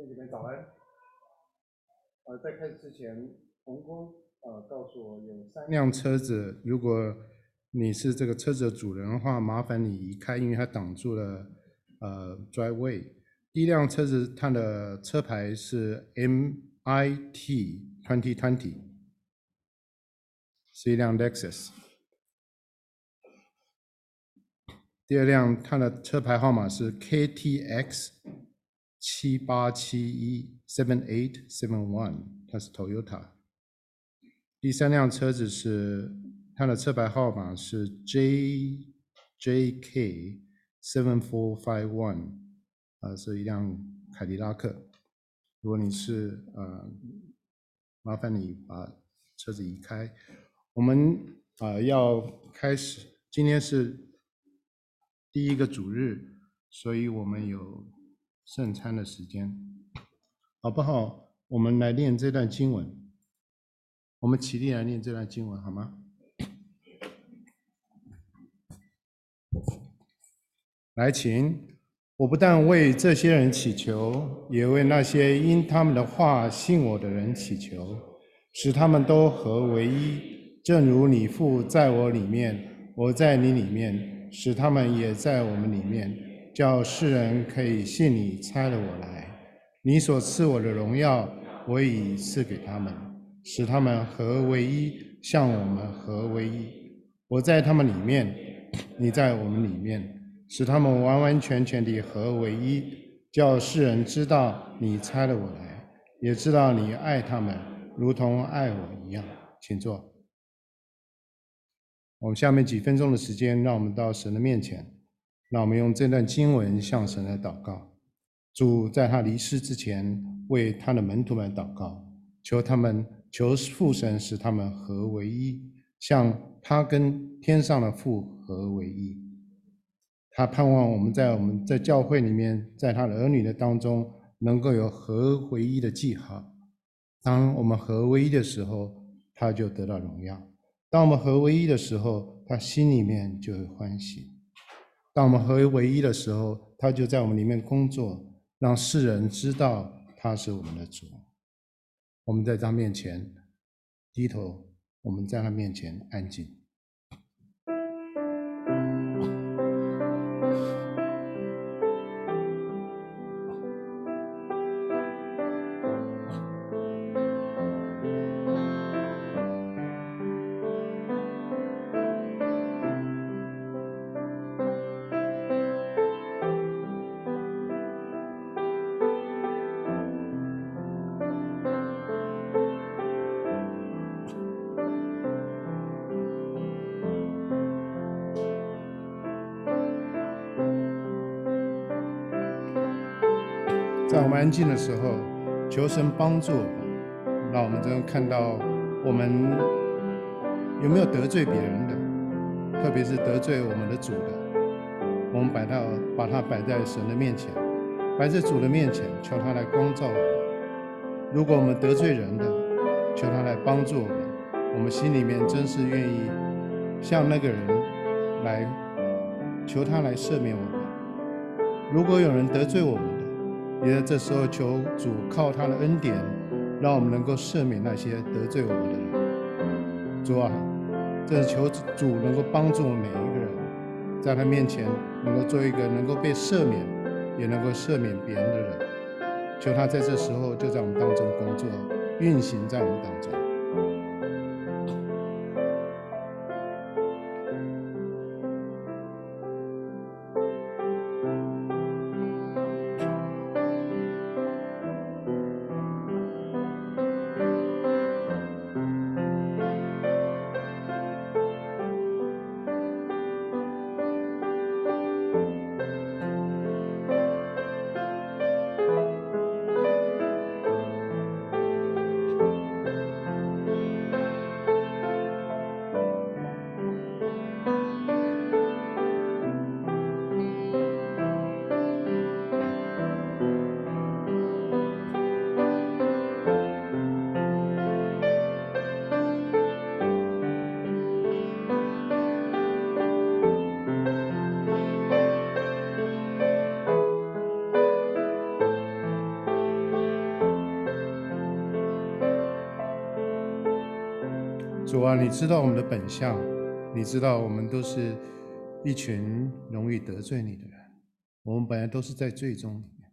兄弟们早安。呃，在开始之前，洪工呃告诉我有三辆车子，如果你是这个车子的主人的话，麻烦你移开，因为它挡住了呃 driveway。第一辆车子它的车牌是 MIT 2020，是一辆 Lexus。第二辆它的车牌号码是 KTX 七八七一 seven eight seven one，它是 Toyota。第三辆车子是它的车牌号码是 JJK seven four five one，啊，是一辆凯迪拉克。如果你是呃，麻烦你把车子移开。我们啊、要开始，今天是。第一个主日，所以我们有圣餐的时间，好不好？我们来念这段经文。我们起立来念这段经文，好吗？来，请。我不但为这些人祈求，也为那些因他们的话信我的人祈求，使他们都合为一，正如你父在我里面，我在你里面。使他们也在我们里面，叫世人可以信你差了我来。你所赐我的荣耀，我已赐给他们，使他们合为一，像我们合为一。我在他们里面，你在我们里面，使他们完完全全地合为一，叫世人知道你差了我来，也知道你爱他们，如同爱我一样。请坐。我们下面几分钟的时间，让我们到神的面前，让我们用这段经文向神来祷告。主在他离世之前，为他的门徒们祷告，求他们求父神使他们合为一，像他跟天上的父合为一。他盼望我们在我们在教会里面，在他的儿女的当中，能够有合为一的记号。当我们合为一的时候，他就得到荣耀。当我们合为一的时候，他心里面就会欢喜；当我们合为一的时候，他就在我们里面工作，让世人知道他是我们的主。我们在他面前低头，我们在他面前安静。静的时候，求神帮助，让我们真的看到我们有没有得罪别人的，特别是得罪我们的主的，我们摆到把它摆在神的面前，摆在主的面前，求他来光照我们。如果我们得罪人的，求他来帮助我们，我们心里面真是愿意向那个人来求他来赦免我们。如果有人得罪我们，也在这时候求主靠他的恩典，让我们能够赦免那些得罪我们的人。主啊，这是求主能够帮助我们每一个人，在他面前能够做一个能够被赦免，也能够赦免别人的人。求他在这时候就在我们当中工作，运行在我们当中。知道我们的本相，你知道我们都是一群容易得罪你的人。我们本来都是在罪中里面，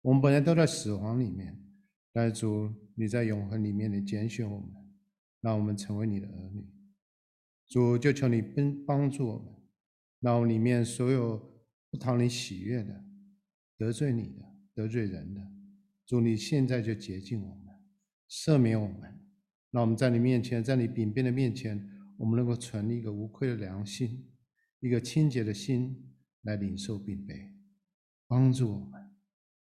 我们本来都在死亡里面。但是主，你在永恒里面，你拣选我们，让我们成为你的儿女。主，就求你帮帮助我们，让我们里面所有不讨你喜悦的、得罪你的、得罪人的，主，你现在就洁净我们，赦免我们，让我们在你面前，在你饼杯的面前，我们能够存一个无愧的良心，一个清洁的心来领受饼杯，帮助我们。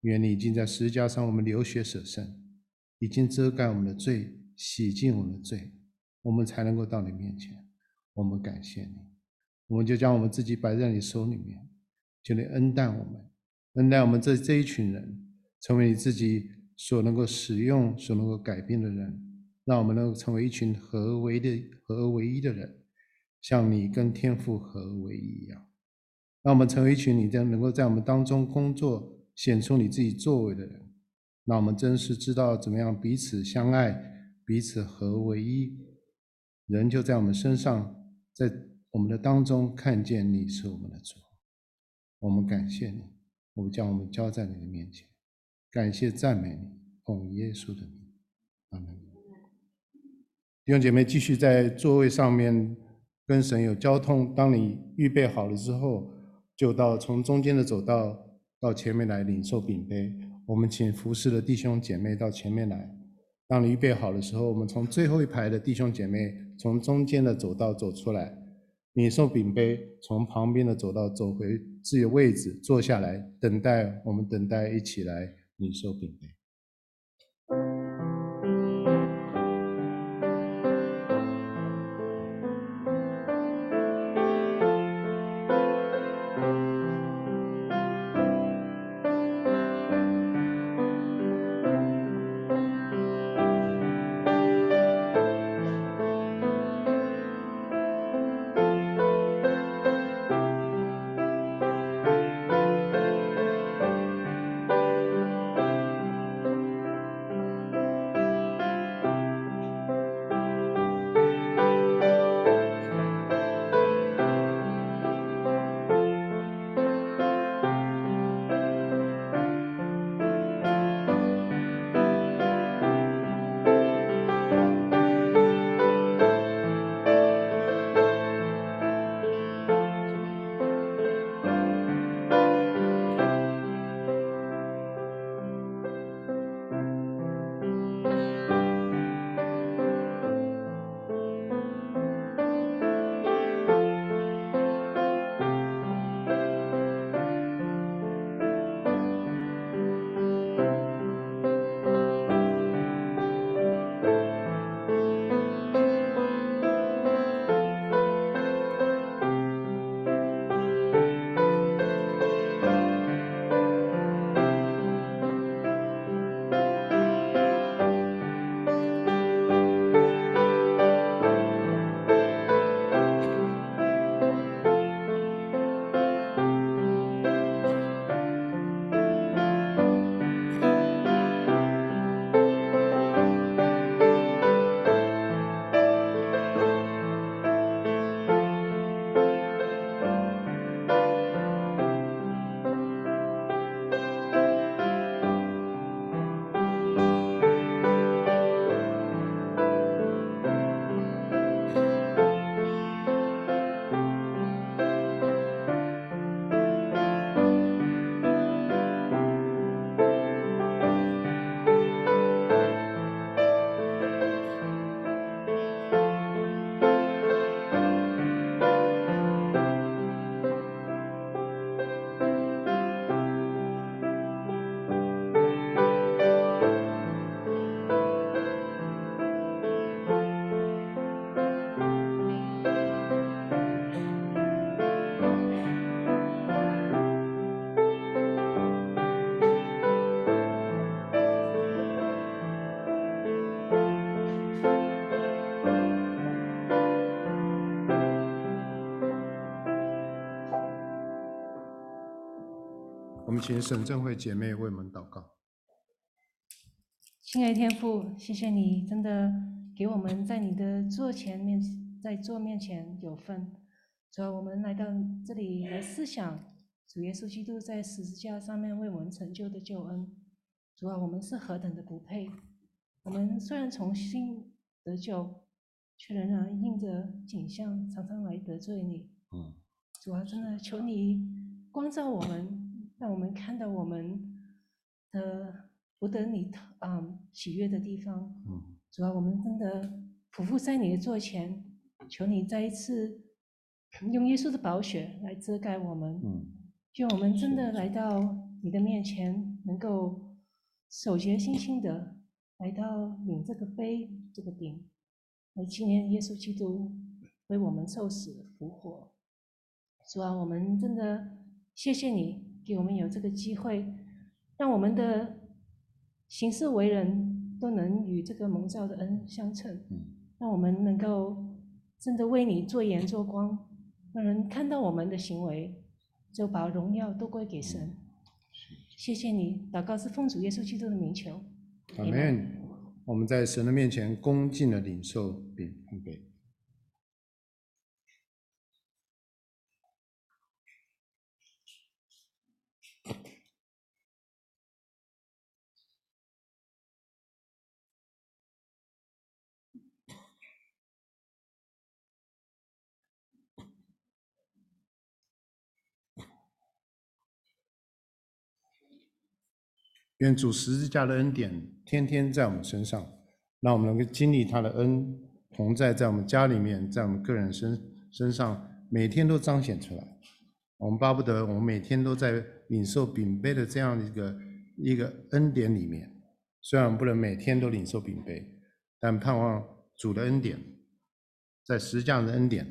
愿你已经在十字架上，我们流血舍身，已经遮盖我们的罪，洗净我们的罪，我们才能够到你面前。我们感谢你，我们就将我们自己摆在你手里面，求你恩待我们，恩待我们这这一群人，成为你自己所能够使用、所能够改变的人，让我们能够成为一群合而为的、合而为一的人，像你跟天父合为一一样。让我们成为一群你这样能够在我们当中工作。显出你自己作为的人，那我们真是知道怎么样彼此相爱，彼此合为一。人就在我们身上，在我们的当中看见你是我们的主。我们感谢你，我们将我们交在你的面前，感谢赞美你，奉耶稣的名，阿门。弟兄姐妹，继续在座位上面跟神有交通。当你预备好了之后，就到从中间的走道。到前面来领受饼杯，我们请服侍的弟兄姐妹到前面来。当你预备好的时候，我们从最后一排的弟兄姐妹从中间的走道走出来，领受饼杯，从旁边的走道走回自己的位置坐下来，等待我们等待一起来领受饼杯。们请沈正慧姐妹为我们祷告。亲爱的天父，谢谢你真的给我们在你的座前面，在座面前有份。主啊，我们来到这里来思想主耶稣基督在十字架上面为我们成就的救恩。主啊，我们是何等的不配！我们虽然重新得救，却仍然因着景象常常来得罪你。嗯。主啊，真的求你光照我们，让我们看到我们的不得你嗯喜悦的地方。嗯。主要，我们真的匍匐在你的座前，求你再一次用耶稣的宝血来遮盖我们。嗯。愿我们真的来到你的面前，能够手洁心清的来到领这个杯、这个饼，来纪念耶稣基督为我们受死复活。主啊，我们真的谢谢你给我们有这个机会，让我们的行事为人都能与这个蒙召的恩相称，让我们能够真的为你做盐做光，让人看到我们的行为，就把荣耀都归给神。谢谢你，祷告是奉主耶稣基督的名求。阿门。我们在神的面前恭敬的领受饼和杯。愿主十字架的恩典天天在我们身上，让我们能够经历他的恩同在，在我们家里面，在我们个人身身上，每天都彰显出来。我们巴不得我们每天都在领受饼杯的这样一个一个恩典里面。虽然我们不能每天都领受饼杯，但盼望主的恩典，在十字架的恩典，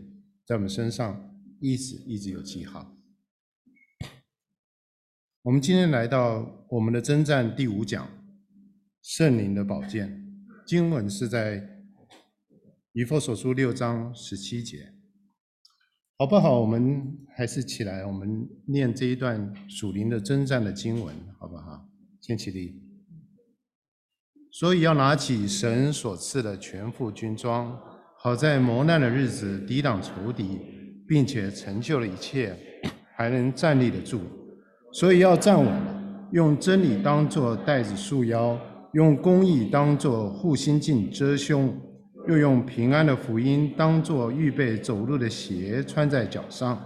在我们身上一直一直有记号。我们今天来到我们的征战第五讲，圣灵的宝剑。经文是在以弗所书六章十七节，好不好？我们还是起来，我们念这一段属灵的征战的经文，好不好？先起立。所以要拿起神所赐的全副军装，好在磨难的日子抵挡仇敌，并且成就了一切，还能站立得住。所以要站稳，用真理当作带子束腰，用公义当作护心镜遮胸，又用平安的福音当作预备走路的鞋穿在脚上。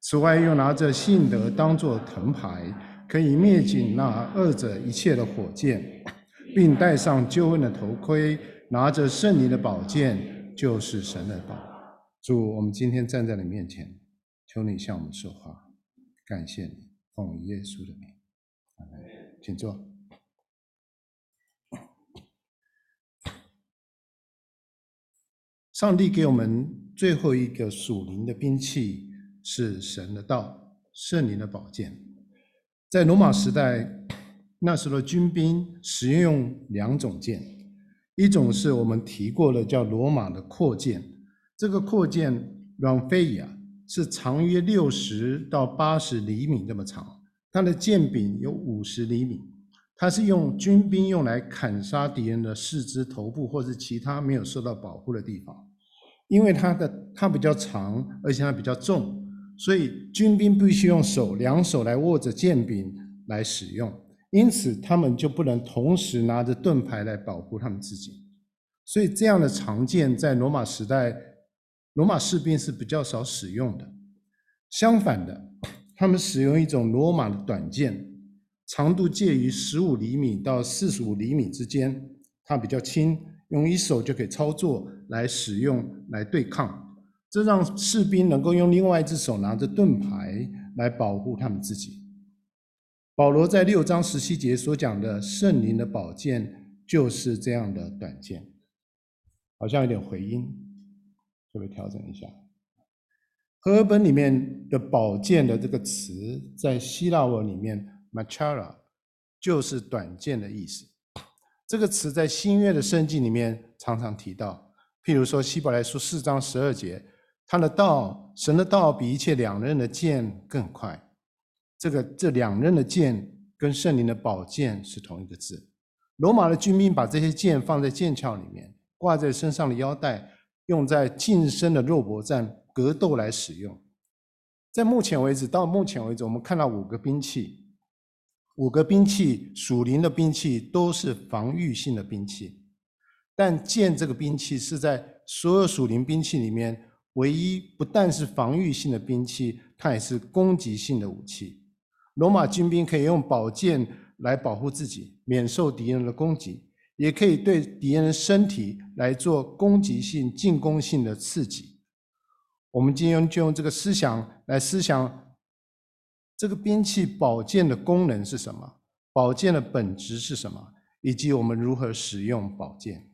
此外，又拿着信德当作藤牌，可以灭尽那恶者一切的火箭，并戴上救恩的头盔，拿着圣灵的宝剑，就是神的道。主，我们今天站在你面前，求你向我们说话，感谢你。奉耶稣的名，请坐。上帝给我们最后一个属灵的兵器是神的道，圣灵的宝剑。在罗马时代，那时候的军兵使用两种剑，一种是我们提过的叫罗马的阔剑，这个阔剑软飞亚。是长约六十到八十厘米那么长，它的剑柄有五十厘米，它是用军兵用来砍杀敌人的四肢、头部或是其他没有受到保护的地方。因为它的它比较长，而且它比较重，所以军兵必须用手两手来握着剑柄来使用，因此他们就不能同时拿着盾牌来保护他们自己。所以这样的长剑在罗马时代。罗马士兵是比较少使用的，相反的，他们使用一种罗马的短剑，长度介于十五厘米到四十五厘米之间，它比较轻，用一手就可以操作来使用来对抗，这让士兵能够用另外一只手拿着盾牌来保护他们自己。保罗在六章十七节所讲的圣灵的宝剑就是这样的短剑，好像有点回音。特别调整一下，荷尔本里面的“宝剑”的这个词，在希腊文里面 “machara” 就是短剑的意思。这个词在新约的圣经里面常常提到，譬如说希伯来书四章十二节，他的道，神的道比一切两刃的剑更快。这个这两刃的剑跟圣灵的宝剑是同一个字。罗马的军兵把这些剑放在剑鞘里面。挂在身上的腰带，用在近身的肉搏战格斗来使用。在目前为止，到目前为止，我们看到五个兵器，五个兵器属灵的兵器都是防御性的兵器，但剑这个兵器是在所有属灵兵器里面唯一不但是防御性的兵器，它也是攻击性的武器。罗马军兵可以用宝剑来保护自己，免受敌人的攻击。也可以对敌人的身体来做攻击性、进攻性的刺激。我们今天就用这个思想来思想这个兵器宝剑的功能是什么，宝剑的本质是什么，以及我们如何使用宝剑。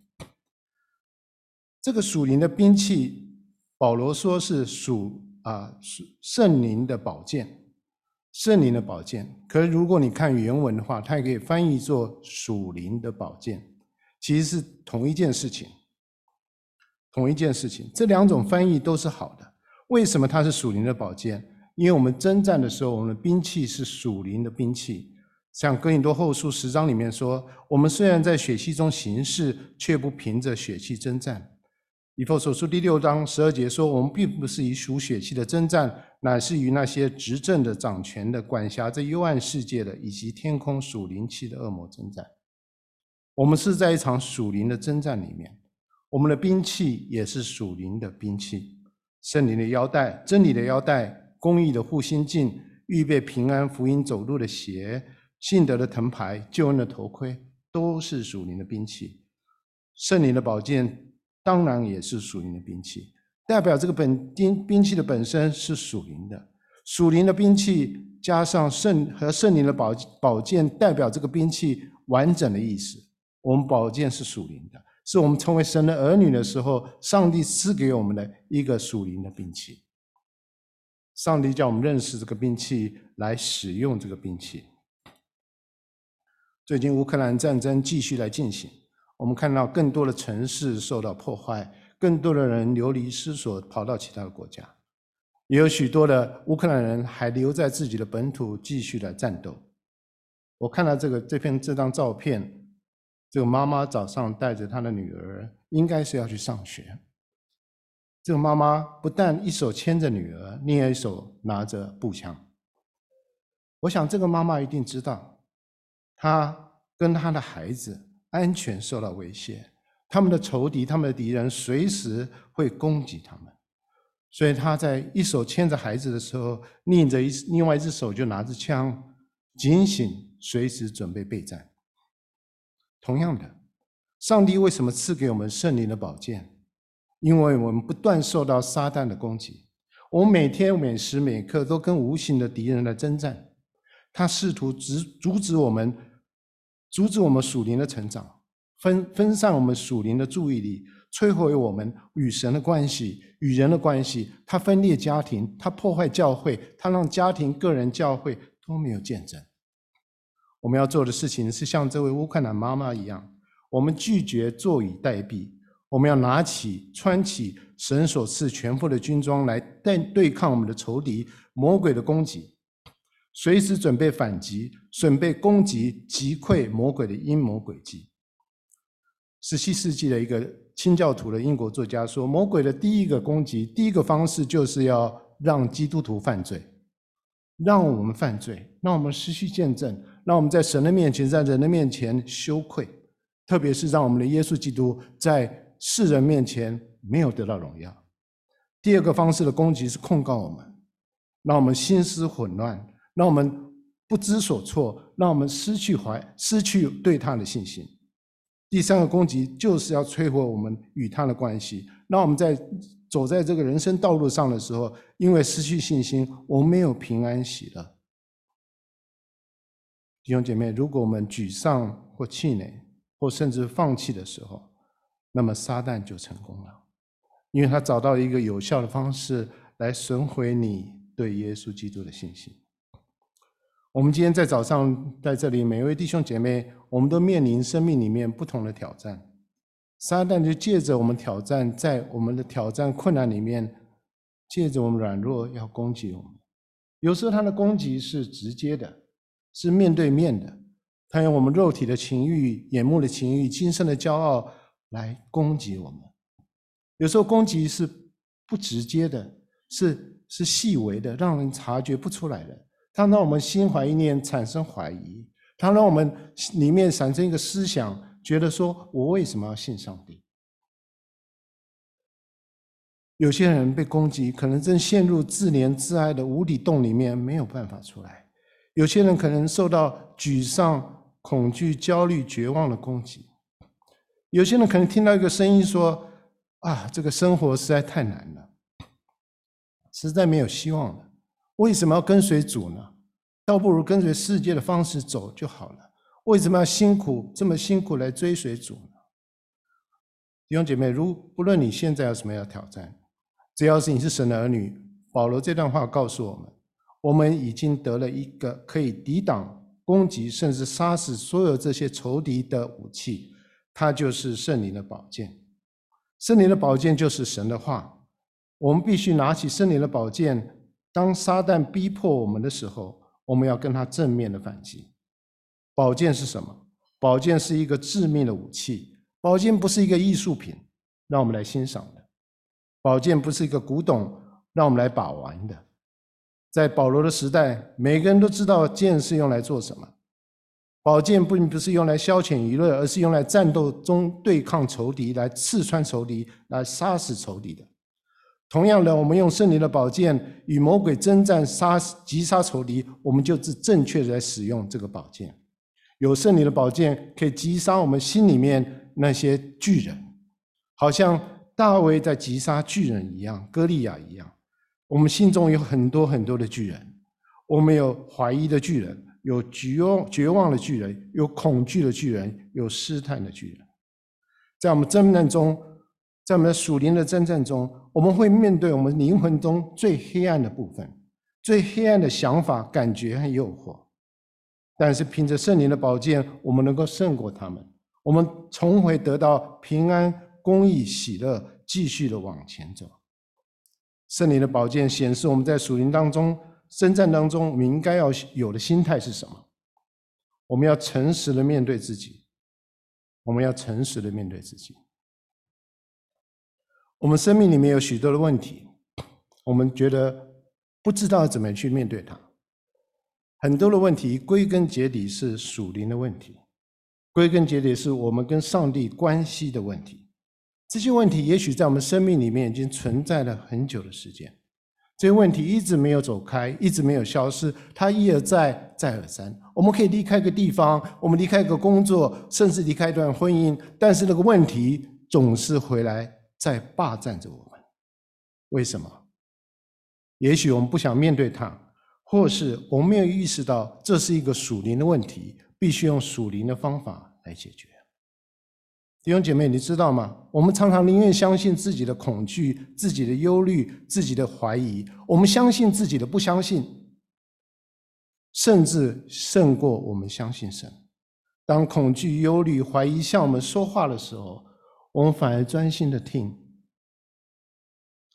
这个属灵的兵器，保罗说是属啊属圣灵的宝剑，圣灵的宝剑。可是如果你看原文的话，它也可以翻译作属灵的宝剑。其实是同一件事情，同一件事情，这两种翻译都是好的。为什么它是属灵的宝剑？因为我们征战的时候，我们的兵器是属灵的兵器。像哥林多后书十章里面说：“我们虽然在血气中行事，却不凭着血气征战。”以弗所书第六章十二节说：“我们并不是以属血气的征战，乃是与那些执政的、掌权的、管辖这幽暗世界的，以及天空属灵气的恶魔征战。”我们是在一场属灵的征战里面，我们的兵器也是属灵的兵器，圣灵的腰带、真理的腰带、公义的护心镜、预备平安福音走路的鞋、信德的藤牌、救恩的头盔，都是属灵的兵器。圣灵的宝剑当然也是属灵的兵器，代表这个本兵兵器的本身是属灵的。属灵的兵器加上圣和圣灵的宝宝剑，代表这个兵器完整的意思。我们宝剑是属灵的，是我们成为神的儿女的时候，上帝赐给我们的一个属灵的兵器。上帝叫我们认识这个兵器，来使用这个兵器。最近乌克兰战争继续来进行，我们看到更多的城市受到破坏，更多的人流离失所，跑到其他的国家，也有许多的乌克兰人还留在自己的本土继续来战斗。我看到这个这篇这张照片。这个妈妈早上带着她的女儿，应该是要去上学。这个妈妈不但一手牵着女儿，另一手拿着步枪。我想，这个妈妈一定知道，她跟她的孩子安全受到威胁，他们的仇敌、他们的敌人随时会攻击他们。所以她在一手牵着孩子的时候，另着一另外一只手就拿着枪，警醒，随时准备备战。同样的，上帝为什么赐给我们圣灵的宝剑？因为我们不断受到撒旦的攻击，我们每天每时每刻都跟无形的敌人来征战。他试图阻阻止我们，阻止我们属灵的成长，分分散我们属灵的注意力，摧毁我们与神的关系、与人的关系。他分裂家庭，他破坏教会，他让家庭、个人、教会都没有见证。我们要做的事情是像这位乌克兰妈妈一样，我们拒绝坐以待毙，我们要拿起、穿起神所赐全副的军装来对对抗我们的仇敌魔鬼的攻击，随时准备反击，准备攻击击溃魔鬼的阴谋诡计。十七世纪的一个清教徒的英国作家说，魔鬼的第一个攻击，第一个方式就是要让基督徒犯罪，让我们犯罪，让我们失去见证。让我们在神的面前，在人的面前羞愧，特别是让我们的耶稣基督在世人面前没有得到荣耀。第二个方式的攻击是控告我们，让我们心思混乱，让我们不知所措，让我们失去怀，失去对他的信心。第三个攻击就是要摧毁我们与他的关系，让我们在走在这个人生道路上的时候，因为失去信心，我们没有平安喜乐。弟兄姐妹，如果我们沮丧或气馁，或甚至放弃的时候，那么撒旦就成功了，因为他找到一个有效的方式来损毁你对耶稣基督的信心。我们今天在早上在这里，每一位弟兄姐妹，我们都面临生命里面不同的挑战，撒旦就借着我们挑战，在我们的挑战困难里面，借着我们软弱要攻击我们。有时候他的攻击是直接的。是面对面的，他用我们肉体的情欲、眼目的情欲、今生的骄傲来攻击我们。有时候攻击是不直接的，是是细微的，让人察觉不出来的。它让我们心怀意念产生怀疑，它让我们里面产生一个思想，觉得说我为什么要信上帝？有些人被攻击，可能正陷入自怜自哀的无底洞里面，没有办法出来；有些人可能受到沮丧、恐惧、焦虑、绝望的攻击；有些人可能听到一个声音说：“啊，这个生活实在太难了，实在没有希望了。为什么要跟随主呢？倒不如跟随世界的方式走就好了。为什么要辛苦这么辛苦来追随主呢？”弟兄姐妹，如不论你现在有什么要挑战，只要是你是神的儿女，保罗这段话告诉我们：我们已经得了一个可以抵挡攻击，甚至杀死所有这些仇敌的武器，它就是圣灵的宝剑。圣灵的宝剑就是神的话。我们必须拿起圣灵的宝剑，当撒旦逼迫我们的时候，我们要跟他正面的反击。宝剑是什么？宝剑是一个致命的武器。宝剑不是一个艺术品，让我们来欣赏的。宝剑不是一个古董，让我们来把玩的。在保罗的时代，每个人都知道剑是用来做什么。宝剑并不是用来消遣娱乐，而是用来战斗中对抗仇敌，来刺穿仇敌，来杀死仇敌的。同样的，我们用圣灵的宝剑与魔鬼征战，杀击杀仇敌，我们就是正确的来使用这个宝剑。有圣灵的宝剑，可以击杀我们心里面那些巨人，好像。大卫在击杀巨人一样，歌利亚一样。我们心中有很多很多的巨人，我们有怀疑的巨人，有绝望绝望的巨人，有恐惧的巨人，有试探的巨人。在我们征战中，在我们属灵的征战中，我们会面对我们灵魂中最黑暗的部分，最黑暗的想法、感觉和诱惑。但是凭着圣灵的宝剑，我们能够胜过他们，我们重回得到平安。公义、喜乐，继续的往前走。圣灵的宝剑显示我们在属灵当中征战当中，我们应该要有的心态是什么？我们要诚实的面对自己，我们要诚实的面对自己。我们生命里面有许多的问题，我们觉得不知道怎么去面对它。很多的问题归根结底是属灵的问题，归根结底是我们跟上帝关系的问题。这些问题也许在我们生命里面已经存在了很久的时间，这些问题一直没有走开，一直没有消失，它一而再，再而三。我们可以离开个地方，我们离开个工作，甚至离开一段婚姻，但是那个问题总是回来在霸占着我们。为什么？也许我们不想面对它，或是我们没有意识到这是一个属灵的问题，必须用属灵的方法来解决。弟兄姐妹，你知道吗？我们常常宁愿相信自己的恐惧、自己的忧虑、自己的怀疑，我们相信自己的不相信，甚至胜过我们相信神。当恐惧、忧虑、怀疑向我们说话的时候，我们反而专心的听。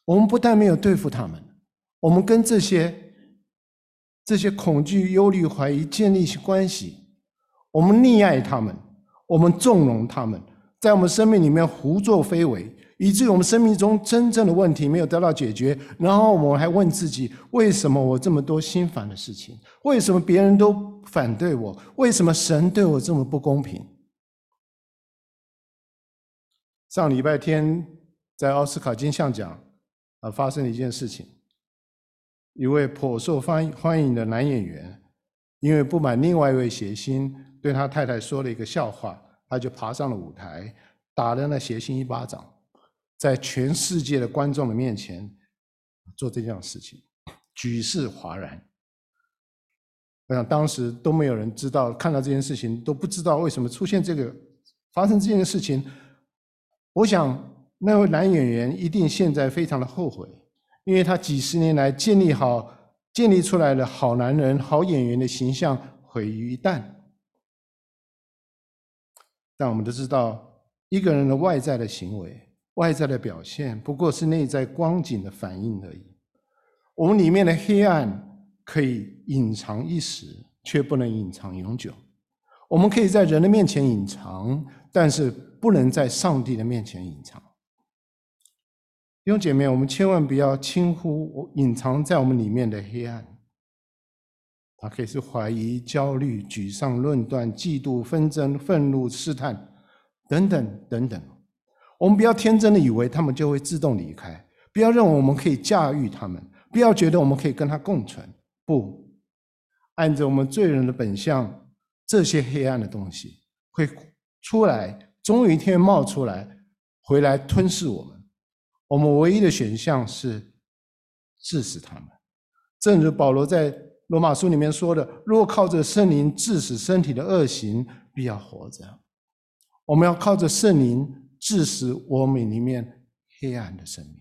我们不但没有对付他们，我们跟这些这些恐惧、忧虑、怀疑建立起关系，我们溺爱他们，我们纵容他们。在我们生命里面胡作非为，以至于我们生命中真正的问题没有得到解决，然后我们还问自己：为什么我这么多心烦的事情？为什么别人都反对我？为什么神对我这么不公平？上礼拜天在奥斯卡金像奖啊，发生了一件事情，一位颇受欢欢迎的男演员，因为不满另外一位谐星对他太太说了一个笑话。他就爬上了舞台，打了那谐星一巴掌，在全世界的观众的面前做这件事情，举世哗然。我想当时都没有人知道，看到这件事情都不知道为什么出现这个发生这件事情。我想那位男演员一定现在非常的后悔，因为他几十年来建立好、建立出来的好男人、好演员的形象毁于一旦。但我们都知道，一个人的外在的行为、外在的表现，不过是内在光景的反应而已。我们里面的黑暗可以隐藏一时，却不能隐藏永久。我们可以在人的面前隐藏，但是不能在上帝的面前隐藏。弟兄姐妹，我们千万不要轻忽隐藏在我们里面的黑暗。它可以是怀疑、焦虑、沮丧、论断、嫉妒、纷争、愤怒、试探，等等等等。我们不要天真的以为他们就会自动离开，不要认为我们可以驾驭他们，不要觉得我们可以跟他共存。不，按着我们罪人的本相，这些黑暗的东西会出来，终有一天冒出来，回来吞噬我们。我们唯一的选项是治死他们，正如保罗在罗马书里面说的：“若靠着圣灵治死身体的恶行，必要活着。”我们要靠着圣灵治死我们里面黑暗的生命，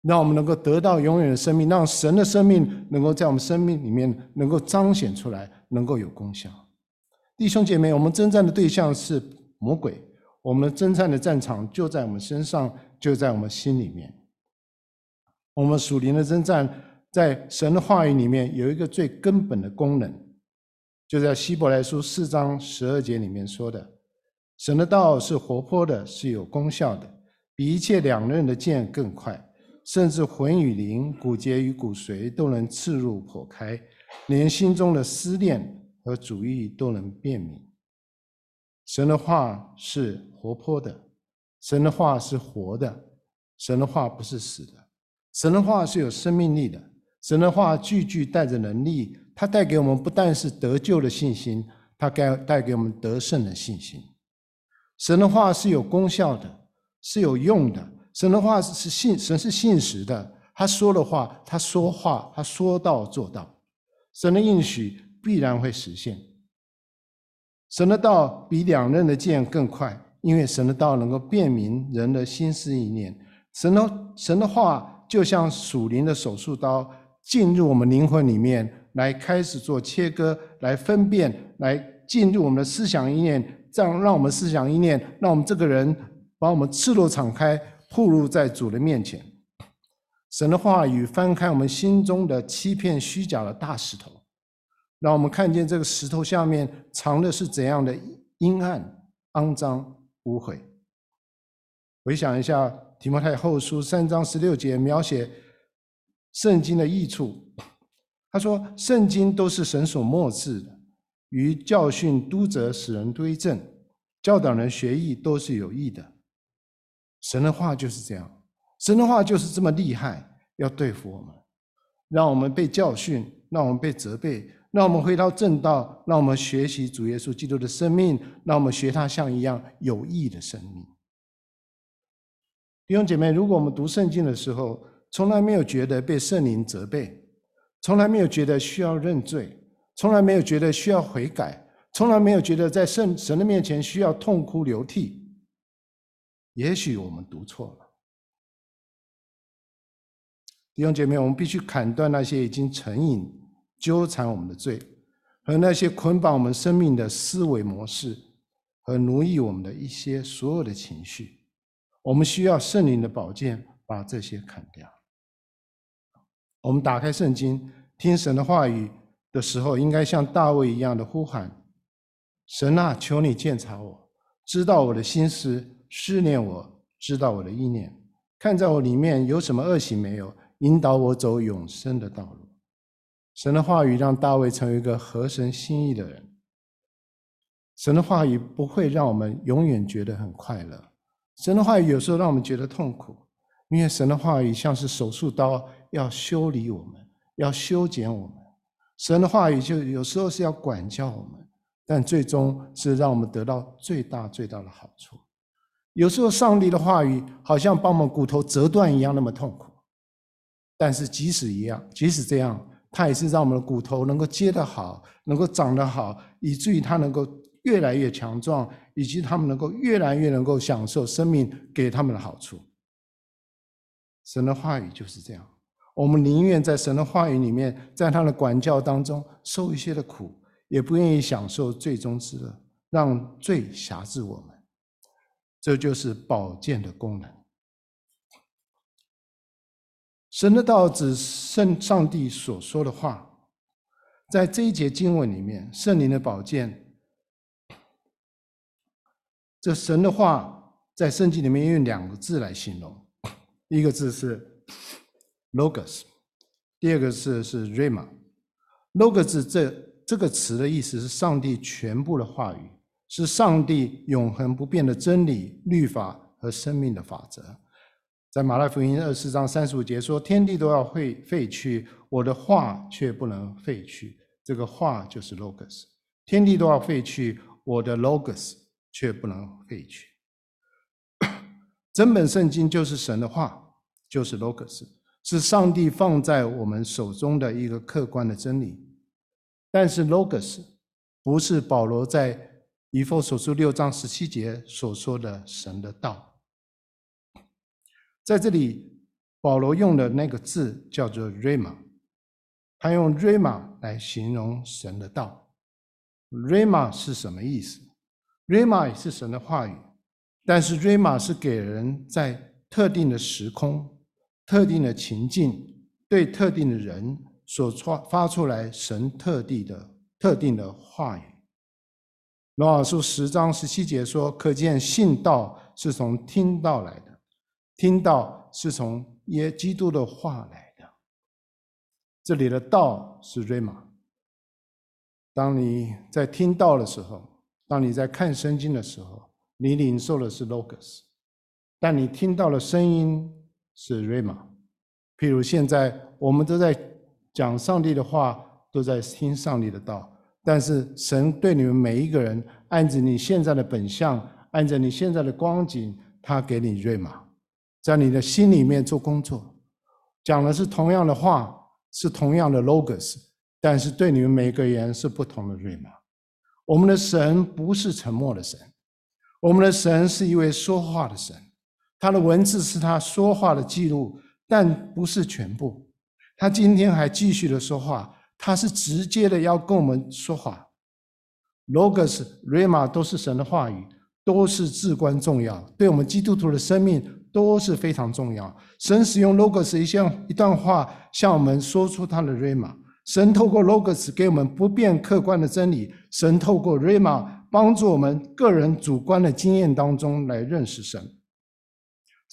让我们能够得到永远的生命，让神的生命能够在我们生命里面能够彰显出来，能够有功效。弟兄姐妹，我们征战的对象是魔鬼，我们征战的战场就在我们身上。就在我们心里面，我们属灵的征战，在神的话语里面有一个最根本的功能，就在希伯来书四章十二节里面说的：“神的道是活泼的，是有功效的，比一切两刃的剑更快，甚至魂与灵、骨节与骨髓都能刺入剖开，连心中的思念和主意都能辨明。”神的话是活泼的。神的话是活的，神的话不是死的，神的话是有生命力的，神的话句句带着能力，它带给我们不但是得救的信心，它该带给我们得胜的信心。神的话是有功效的，是有用的。神的话是信，神是信实的，他说的话，他说话，他说到做到，神的应许必然会实现。神的道比两刃的剑更快。因为神的道能够辨明人的心思意念，神的神的话就像属灵的手术刀，进入我们灵魂里面，来开始做切割，来分辨，来进入我们的思想意念，这样让我们思想意念，让我们这个人把我们赤裸敞开，暴露在主的面前。神的话语翻开我们心中的欺骗虚假的大石头，让我们看见这个石头下面藏的是怎样的阴暗、肮脏。污秽。回想一下《提摩太后书》三章十六节描写圣经的益处，他说：“圣经都是神所默示的，于教训、督责、使人归正、教导人学义，都是有益的。”神的话就是这样，神的话就是这么厉害，要对付我们，让我们被教训，让我们被责备。让我们回到正道，让我们学习主耶稣基督的生命，让我们学他像一样有益的生命。弟兄姐妹，如果我们读圣经的时候，从来没有觉得被圣灵责备，从来没有觉得需要认罪，从来没有觉得需要悔改，从来没有觉得在圣神的面前需要痛哭流涕，也许我们读错了。弟兄姐妹，我们必须砍断那些已经成瘾。纠缠我们的罪，和那些捆绑我们生命的思维模式，和奴役我们的一些所有的情绪，我们需要圣灵的宝剑把这些砍掉。我们打开圣经，听神的话语的时候，应该像大卫一样的呼喊：“神啊，求你鉴察我，知道我的心思，试炼我，知道我的意念，看在我里面有什么恶行没有，引导我走永生的道路。”神的话语让大卫成为一个合神心意的人。神的话语不会让我们永远觉得很快乐，神的话语有时候让我们觉得痛苦，因为神的话语像是手术刀，要修理我们，要修剪我们。神的话语就有时候是要管教我们，但最终是让我们得到最大最大的好处。有时候上帝的话语好像把我们骨头折断一样那么痛苦，但是即使一样，即使这样。它也是让我们的骨头能够接得好，能够长得好，以至于它能够越来越强壮，以及他们能够越来越能够享受生命给他们的好处。神的话语就是这样，我们宁愿在神的话语里面，在他的管教当中受一些的苦，也不愿意享受最终之乐，让罪辖制我们。这就是宝剑的功能。神的道指圣上帝所说的话，在这一节经文里面，圣灵的宝剑这神的话在圣经里面用两个字来形容，一个字是 logos，第二个字是 rhema。logos 这这个词的意思是上帝全部的话语，是上帝永恒不变的真理、律法和生命的法则。在马太福音二十四章三十五节说：“天地都要废废去，我的话却不能废去。”这个话就是 logos。天地都要废去，我的 logos 却不能废去。整本圣经就是神的话，就是 logos，是上帝放在我们手中的一个客观的真理。但是 logos 不是保罗在以弗所书六章十七节所说的神的道。在这里，保罗用的那个字叫做 “rhema”，他用 “rhema” 来形容神的道。“rhema” 是什么意思？“rhema” 也是神的话语，但是 “rhema” 是给人在特定的时空、特定的情境、对特定的人所发发出来神特定的、特定的话语。罗马书十章十七节说：“可见信道是从听到来的。”听道是从耶基督的话来的，这里的道是 Rhema。当你在听到的时候，当你在看圣经的时候，你领受的是 Logos，但你听到的声音是瑞玛。譬如现在我们都在讲上帝的话，都在听上帝的道，但是神对你们每一个人，按着你现在的本相，按着你现在的光景，他给你瑞玛。在你的心里面做工作，讲的是同样的话，是同样的 logos，但是对你们每个人是不同的瑞玛。我们的神不是沉默的神，我们的神是一位说话的神，他的文字是他说话的记录，但不是全部。他今天还继续的说话，他是直接的要跟我们说话。logos、rhema 都是神的话语，都是至关重要，对我们基督徒的生命。都是非常重要。神使用 logos 一项一段话，向我们说出他的 rhema。神透过 logos 给我们不变客观的真理。神透过 rhema 帮助我们个人主观的经验当中来认识神。